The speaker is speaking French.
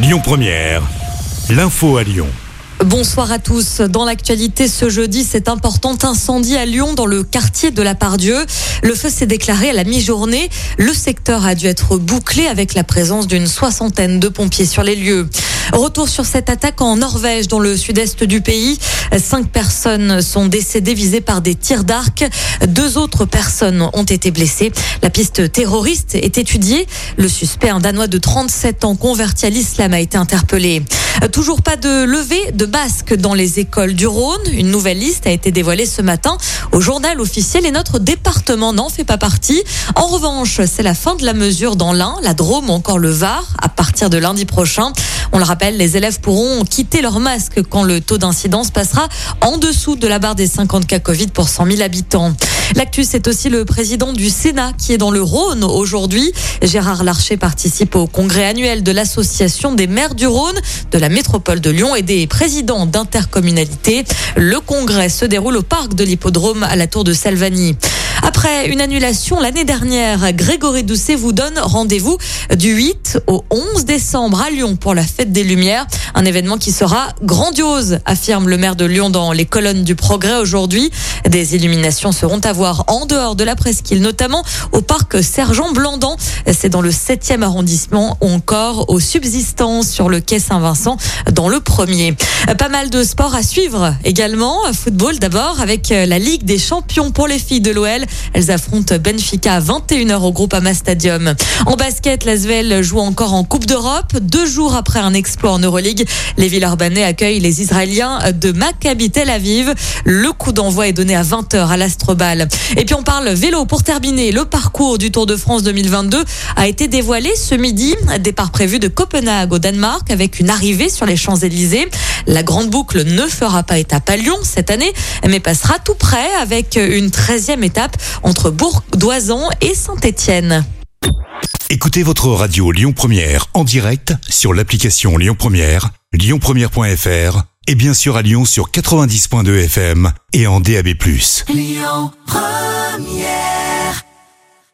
Lyon Première, l'info à Lyon. Bonsoir à tous. Dans l'actualité ce jeudi, cet important incendie à Lyon dans le quartier de la Pardieu. Le feu s'est déclaré à la mi-journée. Le secteur a dû être bouclé avec la présence d'une soixantaine de pompiers sur les lieux. Retour sur cette attaque en Norvège, dans le sud-est du pays. Cinq personnes sont décédées visées par des tirs d'arc. Deux autres personnes ont été blessées. La piste terroriste est étudiée. Le suspect, un Danois de 37 ans converti à l'islam, a été interpellé. Toujours pas de levée de basque dans les écoles du Rhône. Une nouvelle liste a été dévoilée ce matin au journal officiel et notre département n'en fait pas partie. En revanche, c'est la fin de la mesure dans l'Ain, la Drôme ou encore le Var à partir de lundi prochain. On le rappelle, les élèves pourront quitter leur masque quand le taux d'incidence passera en dessous de la barre des 50 cas Covid pour 100 000 habitants. L'actu, c'est aussi le président du Sénat qui est dans le Rhône aujourd'hui. Gérard Larcher participe au congrès annuel de l'Association des maires du Rhône, de la métropole de Lyon et des présidents d'intercommunalité. Le congrès se déroule au parc de l'Hippodrome à la tour de Salvani. Après une annulation l'année dernière, Grégory Doucet vous donne rendez-vous du 8 au 11 décembre à Lyon pour la fête des Lumières. Un événement qui sera grandiose, affirme le maire de Lyon dans les colonnes du Progrès aujourd'hui. Des illuminations seront à voir en dehors de la presqu'île, notamment au parc Sergent Blandan. C'est dans le 7e arrondissement ou encore aux subsistances sur le quai Saint-Vincent dans le premier. Pas mal de sports à suivre également. Football d'abord avec la Ligue des champions pour les filles de l'OL. Elles affrontent Benfica à 21h au Groupama Stadium. En basket, l'Asvel joue encore en Coupe d'Europe. Deux jours après un exploit en Euroleague, les Villeurbanais accueillent les Israéliens de Maccabi Tel Aviv. Le coup d'envoi est donné à 20h à l'Astrobal. Et puis on parle vélo pour terminer. Le parcours du Tour de France 2022 a été dévoilé ce midi. Départ prévu de Copenhague au Danemark avec une arrivée sur les Champs-Élysées. La grande boucle ne fera pas étape à Lyon cette année, mais passera tout près avec une 13e étape entre Bourg-d'Oisans et Saint-Étienne. Écoutez votre radio Lyon Première en direct sur l'application Lyon Première, lyonpremière.fr et bien sûr à Lyon sur 90.2 FM et en DAB+. Lyon Première